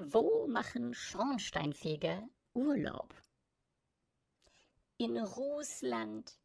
Wo machen Schornsteinfeger Urlaub? In Russland.